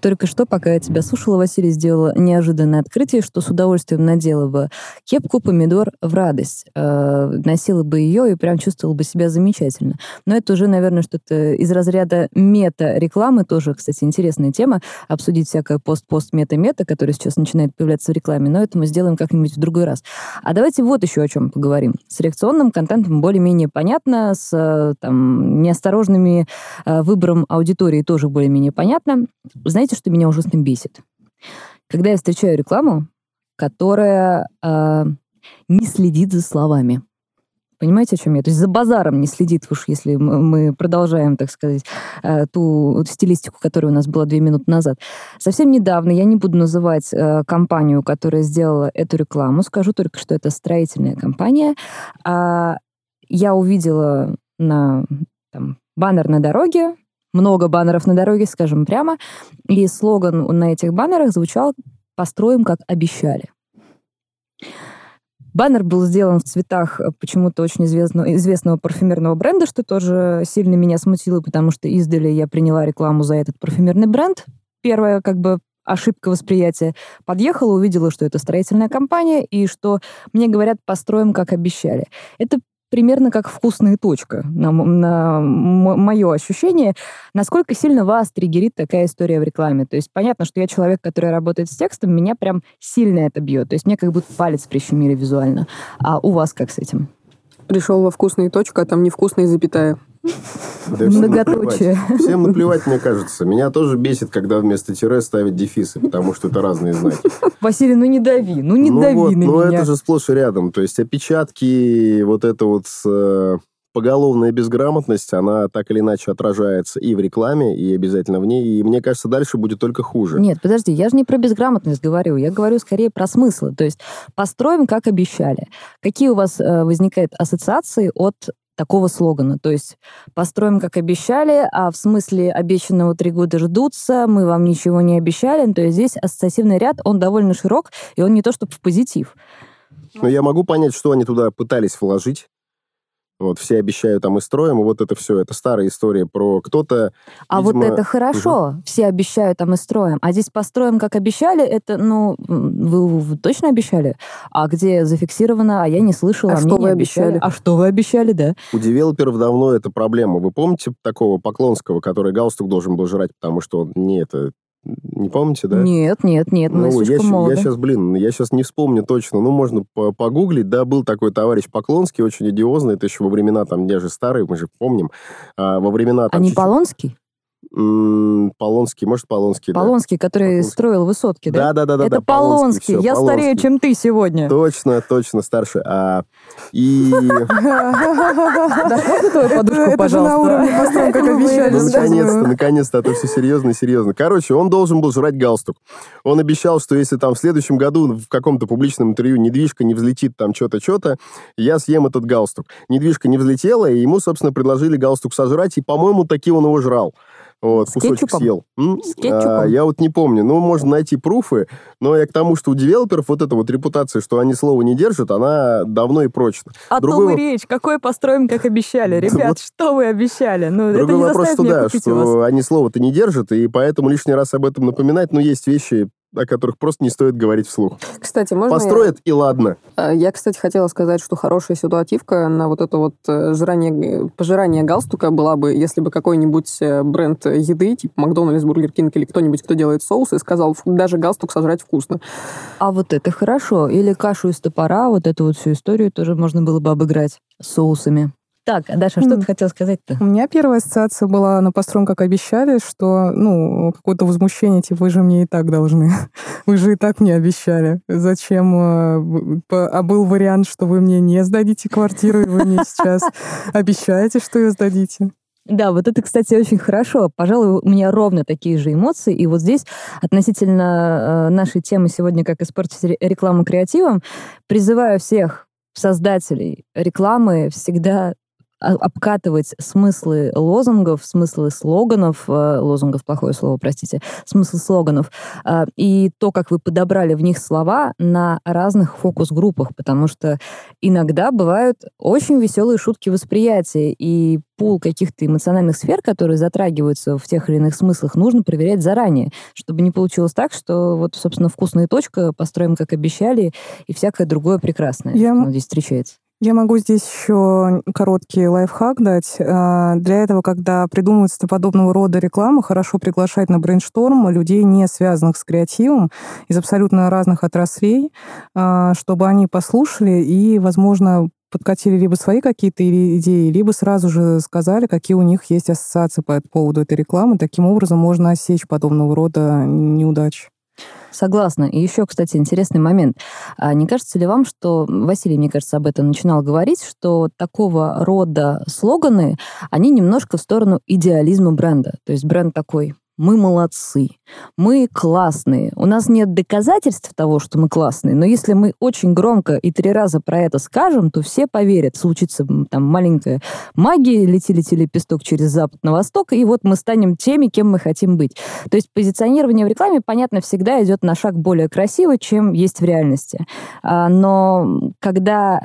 Только что, пока я тебя слушала, Василий сделала неожиданное открытие, что с удовольствием надела бы кепку помидор в радость. Э, носила бы ее и прям чувствовала бы себя замечательно. Но это уже, наверное, что-то из разряда мета-рекламы. Тоже, кстати, интересная тема. Обсудить всякое пост-пост-мета-мета, которое сейчас начинает появляться в рекламе. Но это мы сделаем как-нибудь в другой раз. А давайте вот еще о чем поговорим. С реакционным контентом более-менее понятно, с э, там, неосторожными э, выбором аудитории тоже более-менее понятно. Знаете, что меня ужасно бесит? Когда я встречаю рекламу, которая э, не следит за словами. Понимаете, о чем я? То есть за базаром не следит, уж если мы продолжаем, так сказать, э, ту стилистику, которая у нас была две минуты назад. Совсем недавно, я не буду называть э, компанию, которая сделала эту рекламу, скажу только, что это строительная компания. А, я увидела на там, баннер на дороге, много баннеров на дороге, скажем прямо, и слоган на этих баннерах звучал «Построим, как обещали». Баннер был сделан в цветах э, почему-то очень известного, известного парфюмерного бренда, что тоже сильно меня смутило, потому что издали я приняла рекламу за этот парфюмерный бренд. Первая как бы ошибка восприятия. Подъехала, увидела, что это строительная компания, и что мне говорят, построим, как обещали. Это примерно как вкусная точка, на, на мое ощущение, насколько сильно вас триггерит такая история в рекламе. То есть понятно, что я человек, который работает с текстом, меня прям сильно это бьет. То есть мне как будто палец прищемили визуально. А у вас как с этим? Пришел во вкусные точка, а там невкусные запятая. Да всем Многоточие. наплевать. Всем наплевать, мне кажется. Меня тоже бесит, когда вместо тире ставят дефисы, потому что это разные знаки. Василий, ну не дави, ну не ну дави вот, на ну меня. это же сплошь и рядом. То есть опечатки, вот эта вот э, поголовная безграмотность, она так или иначе отражается и в рекламе, и обязательно в ней. И мне кажется, дальше будет только хуже. Нет, подожди, я же не про безграмотность говорю, я говорю скорее про смыслы. То есть построим, как обещали. Какие у вас э, возникают ассоциации от такого слогана? То есть построим, как обещали, а в смысле обещанного три года ждутся, мы вам ничего не обещали. Ну, То есть здесь ассоциативный ряд, он довольно широк, и он не то чтобы в позитив. Но я могу понять, что они туда пытались вложить. Вот, все обещают там и строим, и вот это все, это старая история про кто-то... А видимо, вот это хорошо, все обещают, а мы строим. А здесь построим, как обещали, это, ну, вы, вы точно обещали? А где зафиксировано, а я не слышала, А мне что вы обещали. обещали? А что вы обещали, да? У девелоперов давно это проблема. Вы помните такого Поклонского, который галстук должен был жрать, потому что он не это Не помните, да? Нет, нет, нет, мы ну, слишком я, молоды. я сейчас, блин, я сейчас не вспомню точно. Ну, можно по- погуглить. Да, был такой товарищ Поклонский, очень одиозный. Это еще во времена, там, я же старый, мы же помним. А, во времена... А Там, не чуть-чуть- Полонский? Полонский, может, Полонский, да. Полонский, который Поклонский. строил высотки, да? Да, да, да, да. Это да, Полонский. всё, Я старее, Полонский. чем ты сегодня. Точно, точно, старше. А, и... Да, можно твою подушку, Это же на уровне построен, как обещали. Ну, наконец-то, наконец-то, а то все серьезно, серьезно. Короче, он должен был жрать галстук. Он обещал, что если там в следующем году в каком-то публичном интервью недвижка не взлетит там что-то, что-то, я съем этот галстук. Недвижка не взлетела, и ему, собственно, предложили галстук сожрать, и, по-моему, таки он его жрал. Вот, С кусочек кетчупом? съел. С кетчупом? А, я вот не помню. Ну, можно найти пруфы, но я к тому, что у девелоперов вот эта вот репутация, что они слова не держат, она давно и прочна. О Другой том и речь. Какой построим, как обещали. Ребят, что вы обещали? Ну, это Другой не вопрос, что да, что они слова-то не держат, и поэтому лишний раз об этом напоминать, но есть вещи, о которых просто не стоит говорить вслух. Кстати, можно я- Построят, и ладно. Э, Я, кстати, хотела сказать, что хорошая ситуативка на вот это вот э, жрание, пожирание галстука была бы, если бы какой-нибудь э, бренд еды, типа Макдональдс, Бургер Кинг или кто-нибудь, кто делает соусы, сказал, «Фу, даже галстук сожрать вкусно. А вот это хорошо. Или кашу из топора, вот эту вот всю историю тоже можно было бы обыграть с соусами. Так, а Даша, что М. ты хотела сказать-то? У меня первая ассоциация была на построен, как обещали, что, ну, какое-то возмущение, типа, вы же мне и так должны. Вы же и так мне обещали. Зачем? э, А был вариант, что вы мне не сдадите квартиру, и вы мне сейчас обещаете, что ее сдадите. Да, вот это, кстати, очень хорошо. Пожалуй, у меня ровно такие же эмоции. И вот здесь относительно э, нашей темы сегодня «Как испортить ре- рекламу креативом», призываю всех создателей рекламы всегда обкатывать смыслы лозунгов, смыслы слоганов, э, лозунгов плохое слово, простите, смысл слоганов, а, и то, как вы подобрали в них слова на разных фокус-группах, потому что иногда бывают очень веселые шутки восприятия, и пул каких-то эмоциональных сфер, которые затрагиваются в тех или иных смыслах, нужно проверять заранее, чтобы не получилось так, что вот, собственно, вкусная точка, построим, как обещали, и всякое другое прекрасное, Я что здесь встречается. Я могу здесь еще короткий лайфхак дать. А, Для этого, когда придумывается подобного рода реклама, хорошо приглашать на брейншторм людей, не связанных с креативом, из абсолютно разных отраслей, а, чтобы они послушали и, возможно, подкатили либо свои какие-то идеи, либо сразу же сказали, какие у них есть ассоциации по поводу этой рекламы. Таким образом можно осечь подобного рода неудачи. Согласна. И еще, кстати, интересный момент. А не кажется ли вам, что Василий, мне кажется, об этом начинал говорить, что такого рода слоганы, они немножко в сторону идеализма бренда. То есть бренд такой, мы молодцы, мы классные. У нас нет доказательств того, что мы классные, но если мы очень громко и три раза про это скажем, то все поверят. Случится там маленькая магия, лети-лети лепесток через запад на восток, и вот мы станем теми, кем мы хотим быть. То есть позиционирование в рекламе, понятно, всегда идет на шаг более красиво, чем есть в реальности. А, Но когда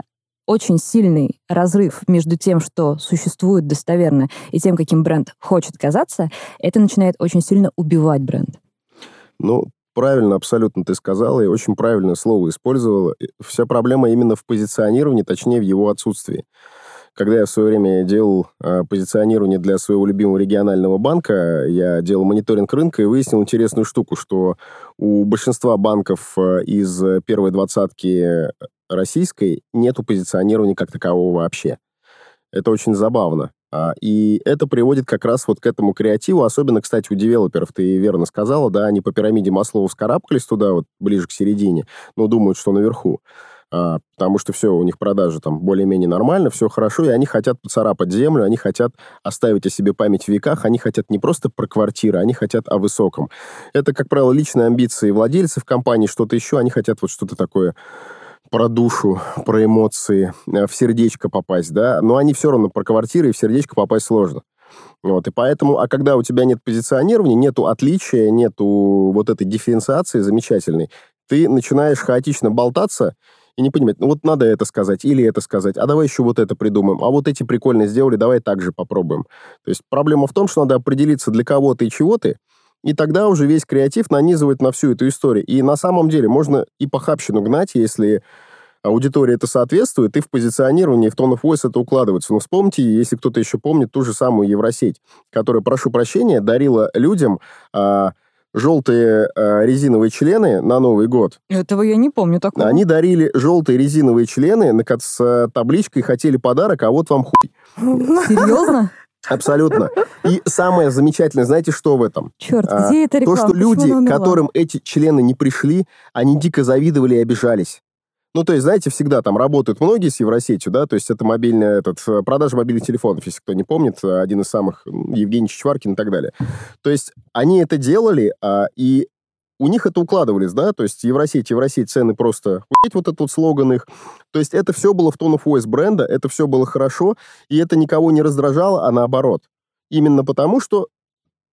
очень сильный разрыв между тем, что существует достоверно, и тем, каким бренд хочет казаться, это начинает очень сильно убивать бренд. Ну, правильно абсолютно ты сказала, и очень правильное слово использовала. И Вся проблема именно в позиционировании, точнее, в его отсутствии. Когда я в свое время делал э, позиционирование для своего любимого регионального банка, я делал мониторинг рынка и выяснил интересную штуку, что у большинства банков э, из первой двадцатки российской нету позиционирования как такового вообще. Это очень забавно. А, И это приводит как раз вот к этому креативу, особенно, кстати, у девелоперов, ты верно сказала, да, они по пирамиде Маслоу вскарабкались туда, вот ближе к середине, но думают, что наверху. А, потому что все, у них продажи там более-менее нормально, все хорошо, и они хотят поцарапать землю, они хотят оставить о себе память в веках, они хотят не просто про квартиры, они хотят о высоком. Это, как правило, личные амбиции владельцев компании, что-то еще, они хотят вот что-то такое про душу, про эмоции, э, в сердечко попасть, да, но они все равно про квартиры, и в сердечко попасть сложно. Вот, и поэтому, а когда у тебя нет позиционирования, нету отличия, нету вот этой дифференциации замечательной, ты начинаешь хаотично болтаться и не понимать, ну вот надо это сказать или это сказать, а давай еще вот это придумаем, а вот эти прикольно сделали, давай так же попробуем. То есть проблема в том, что надо определиться, для кого ты и чего ты, и тогда уже весь креатив нанизывать на всю эту историю. И на самом деле можно и похабщину гнать, если аудитория это соответствует, и в позиционировании, в tone of voice это укладывается. Но вспомните, если кто-то еще помнит, ту же самую Евросеть, которая, прошу прощения, дарила людям а, желтые э, резиновые члены на Новый год. Этого я не помню такого. Они дарили желтые резиновые члены на, с э, табличкой «Хотели подарок, а вот вам хуй». Серьезно? Абсолютно. И самое замечательное, знаете, что в этом? Черт, А, где эта То, реклама? что Почему люди, которым эти члены не пришли, они дико завидовали и обижались. Ну, то есть, знаете, всегда там работают многие с Евросетью, да, то есть это мобильная, этот, э, продажа мобильных телефонов, если кто не помнит, э, один из самых, Евгений Чичваркин и так далее. То есть они это делали, а, и у них это укладывались, да, то есть Евросеть, Евросеть, цены просто, вот этот вот слоган их. То есть это все было в tone of voice бренда, это все было хорошо, и это никого не раздражало, а наоборот. Именно потому, что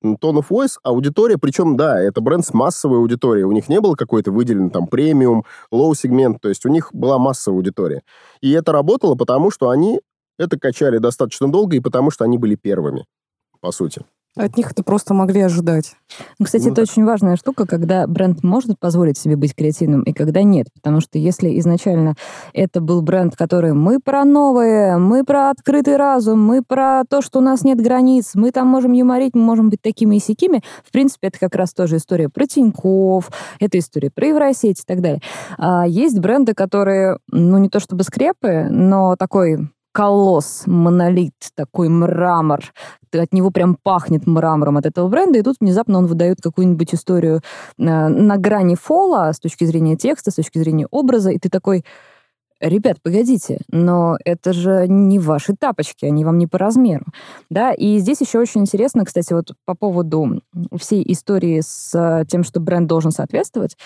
Tone of Voice, аудитория, причем, да, это бренд с массовой аудиторией. У них не было какой-то выделен там премиум, лоу-сегмент, то есть у них была массовая аудитория. И это работало потому, что они это качали достаточно долго и потому, что они были первыми, по сути. От них это просто могли ожидать. Ну, Кстати, Ну это очень важная штука, когда бренд может позволить себе быть креативным, и когда нет. Потому что если изначально это был бренд, который мы про новое, мы про открытый разум, мы про то, что у нас нет границ, мы там можем юморить, мы можем быть такими и сякими, в принципе, это как раз тоже история про Тинькофф, это история про Евросеть и так далее. А есть бренды, которые, ну, не то чтобы скрепы, но такой колосс, монолит, такой мрамор, от него прям пахнет мрамором от этого бренда, и тут внезапно он выдает какую-нибудь историю э, на грани фола с точки зрения текста, с точки зрения образа, и ты такой, ребят, погодите, но это же не ваши тапочки, они вам не по размеру. Да, и здесь еще очень интересно, кстати, вот по поводу всей истории с э, тем, что бренд должен соответствовать,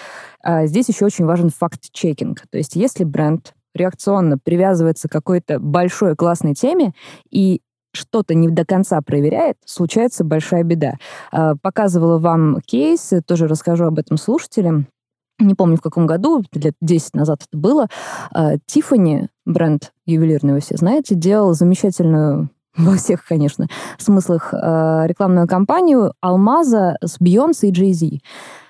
а, здесь еще очень важен факт-чекинг. То есть если бренд реакционно привязывается к какой-то большой классной теме и что-то не до конца проверяет, случается большая беда. А, Показывала вам кейс, тоже расскажу об этом слушателям. Не помню, в каком году, лет 10 назад это было. Тифани, бренд ювелирный, вы все знаете, делал замечательную во всех, конечно, смыслах э, рекламную кампанию «Алмаза» с Бейонсе и Джей-Зи.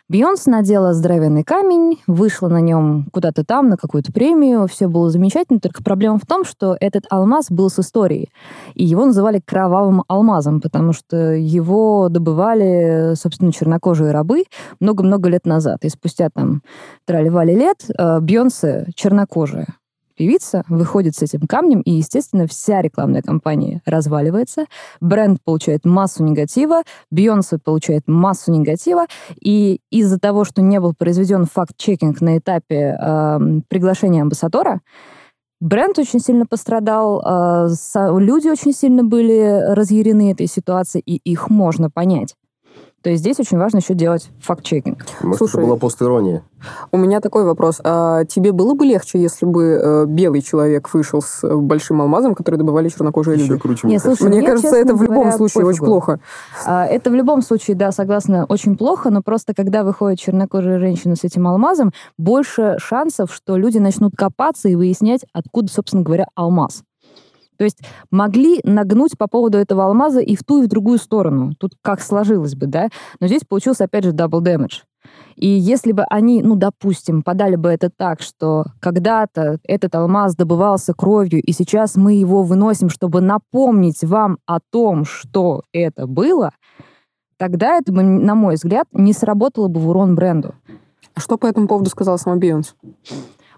Бейонсе надела здоровенный камень, вышла на нем куда-то там, на какую-то премию, все было замечательно, только проблема в том, что этот алмаз был с историей, и его называли кровавым алмазом, потому что его добывали, собственно, чернокожие рабы много-много лет назад, и спустя там трали-вали лет э, Бейонсе чернокожая певица выходит с этим камнем, и, естественно, вся рекламная кампания разваливается, бренд получает массу негатива, Бейонсе получает массу негатива, и из-за того, что не был произведен факт-чекинг на этапе э, приглашения амбассадора, бренд очень сильно пострадал, э, люди очень сильно были разъярены этой ситуацией, и их можно понять. То есть здесь очень важно еще делать факт-чекинг. Может, Слушай, это была постирония. У меня такой вопрос. А тебе было бы легче, если бы э, белый человек вышел с э, большим алмазом, который добывали чернокожие Еще люди? круче, Не, мне кажется. слушай, Мне мне, кажется, это в любом говоря, случае очень пофигу. плохо. А, Это в любом случае, да, согласна, очень плохо, но просто когда выходит чернокожая женщина с этим алмазом, больше шансов, что люди начнут копаться и выяснять, откуда, собственно говоря, алмаз. То есть могли нагнуть по поводу этого алмаза и в ту, и в другую сторону. Тут как сложилось бы, да? Но здесь получился, опять же, double damage. И если бы они, ну, допустим, подали бы это так, что когда-то этот алмаз добывался кровью, и сейчас мы его выносим, чтобы напомнить вам о том, что это было, тогда это бы, на мой взгляд, не сработало бы в урон бренду. А Что по этому поводу сказала сама Бейонс?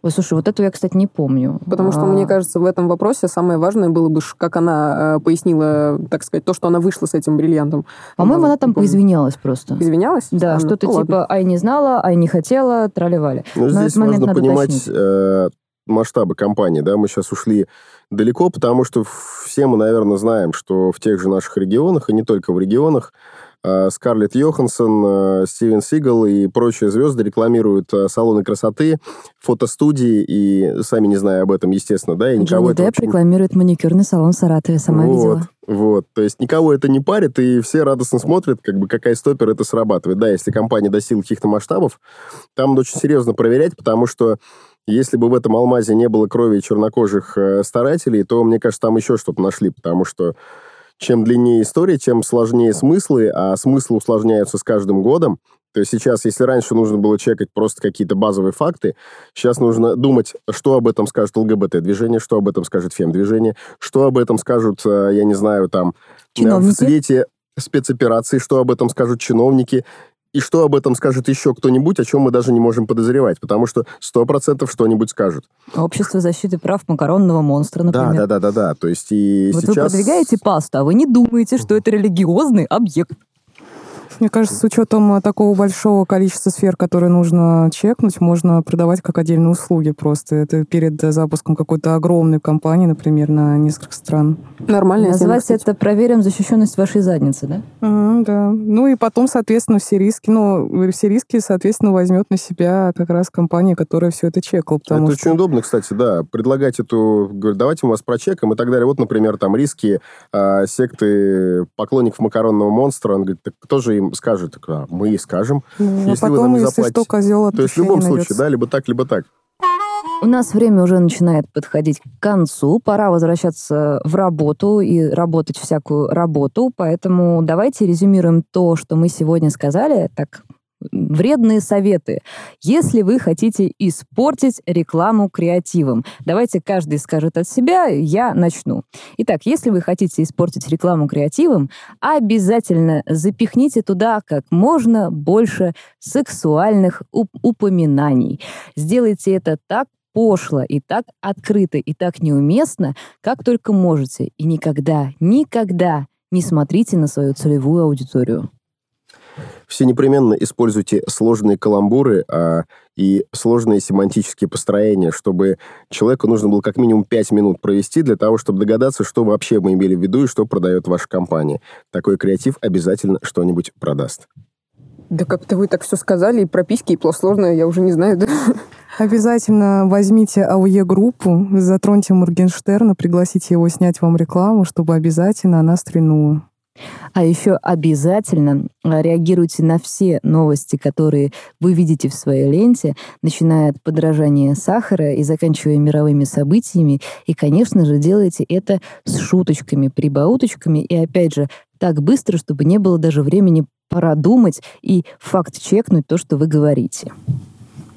Ой, слушай, вот это я, кстати, не помню. Потому что, А, мне кажется, в этом вопросе самое важное было бы, как она э, пояснила, так сказать, то, что она вышла с этим бриллиантом. По-моему, она там Не помню. поизвинялась просто. Извинялась? Да, что-то Ну, ладно. типа «ай не знала, ай не хотела», тролливали. Ну, Но здесь важно понимать э, масштабы компании, да, мы сейчас ушли далеко, потому что все мы, наверное, знаем, что в тех же наших регионах, и не только в регионах, Скарлетт Йоханссон, э, Стивен Сигал и прочие звезды рекламируют э, салоны красоты, фотостудии, и сами не зная об этом, естественно, да, и никого Джонни Депп рекламирует маникюрный салон в Саратове, сама вот, видела. Вот, то есть никого это не парит, и все радостно смотрят, как бы какая стопер это срабатывает. Да, если компания достигла каких-то масштабов, там надо очень серьезно проверять, потому что если бы в этом алмазе не было крови чернокожих э, старателей, то, мне кажется, там еще что-то нашли, потому что чем длиннее история, тем сложнее смыслы, а смыслы усложняются с каждым годом. То есть сейчас, если раньше нужно было чекать просто какие-то базовые факты, сейчас нужно думать, что об этом скажет ЛГБТ-движение, что об этом скажет ФЕМ-движение, что об этом скажут, э, я не знаю, там, э, в Чиновники. свете спецоперации, что об этом скажут чиновники. И что об этом скажет еще кто-нибудь, о чем мы даже не можем подозревать, потому что сто процентов что-нибудь скажут. Общество защиты прав макаронного монстра, например. Да, да, да, да, да. То есть и вот сейчас... вы продвигаете пасту, а вы не думаете, что это религиозный объект. Мне кажется, с учетом э, такого большого количества сфер, которые нужно чекнуть, можно продавать как отдельные услуги просто. Это перед запуском какой-то огромной компании, например, на несколько стран. Нормально. Называется это «Проверим защищенность вашей задницы», да? А, да. Ну и потом, соответственно, все риски, ну, все риски, соответственно, возьмет на себя как раз компания, которая все это чекала. Это что... очень удобно, кстати, да. Предлагать эту, говорить, давайте мы вас прочекаем и так далее. Вот, например, там риски а, секты поклонников макаронного монстра. Он говорит, так кто же им скажет, а мы и скажем. Ну, если а потом, вы нам не если что, козел То есть в любом случае, да, либо так, либо так. У нас время уже начинает подходить к концу. Пора возвращаться в работу и работать всякую работу. Поэтому давайте резюмируем то, что мы сегодня сказали, так вредные советы. Если вы хотите испортить рекламу креативом, давайте каждый скажет от себя, я начну. Итак, если вы хотите испортить рекламу креативом, обязательно запихните туда как можно больше сексуальных уп- упоминаний. Сделайте это так пошло и так открыто и так неуместно, как только можете. И никогда, никогда не смотрите на свою целевую аудиторию все непременно используйте сложные каламбуры а, и сложные семантические построения, чтобы человеку нужно было как минимум 5 минут провести для того, чтобы догадаться, что вообще мы имели в виду и что продает ваша компания. Такой креатив обязательно что-нибудь продаст. Да как-то вы так все сказали, и прописки, и сложное, я уже не знаю. Да? Обязательно возьмите АУЕ-группу, затроньте Моргенштерна, пригласите его снять вам рекламу, чтобы обязательно она стрельнула. А еще обязательно а, реагируйте на все новости, которые вы видите в своей ленте, начиная от подражания сахара и заканчивая мировыми событиями. И, конечно же, делайте это с шуточками, прибауточками и, опять же, так быстро, чтобы не было даже времени продумать и факт-чекнуть то, что вы говорите.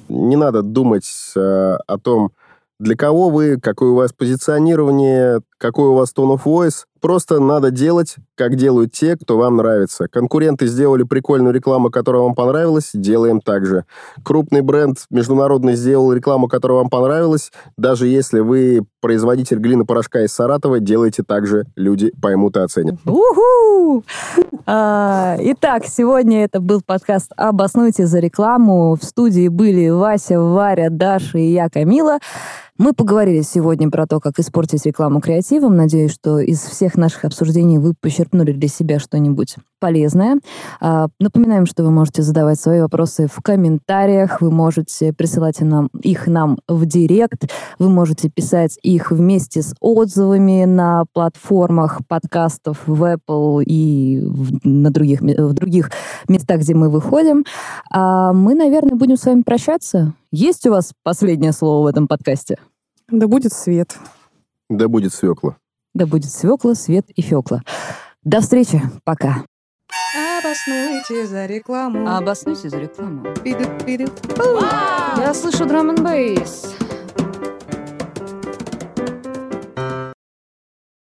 Не надо думать э, о том, для кого вы, какое у вас позиционирование, какой у вас tone of voice. Просто надо делать, как делают те, кто вам нравится. Конкуренты сделали прикольную рекламу, которая вам понравилась, делаем так же. Крупный бренд международный сделал рекламу, которая вам понравилась. Даже если вы производитель глины порошка из Саратова, делайте так же, люди поймут и оценят. Уху! А, итак, сегодня это был подкаст «Обоснуйте за рекламу». В студии были Вася, Варя, Даша и я, Камила. Мы поговорили сегодня про то, как испортить рекламу креативом. Надеюсь, что из всех наших обсуждений вы почерпнули для себя что-нибудь полезное. А, напоминаем, что вы можете задавать свои вопросы в комментариях, вы можете присылать нам, их нам в директ, вы можете писать их вместе с отзывами на платформах подкастов в Apple и в, на других, в других местах, где мы выходим. А мы, наверное, будем с вами прощаться. Есть у вас последнее слово в этом подкасте? Да будет свет. Да будет свекла. Да будет свекла, свет и фекла. До встречи. Пока. Обоснуйте за рекламу. Обоснуйте за рекламу. Пиду, пиду. Я слышу драм н бейс.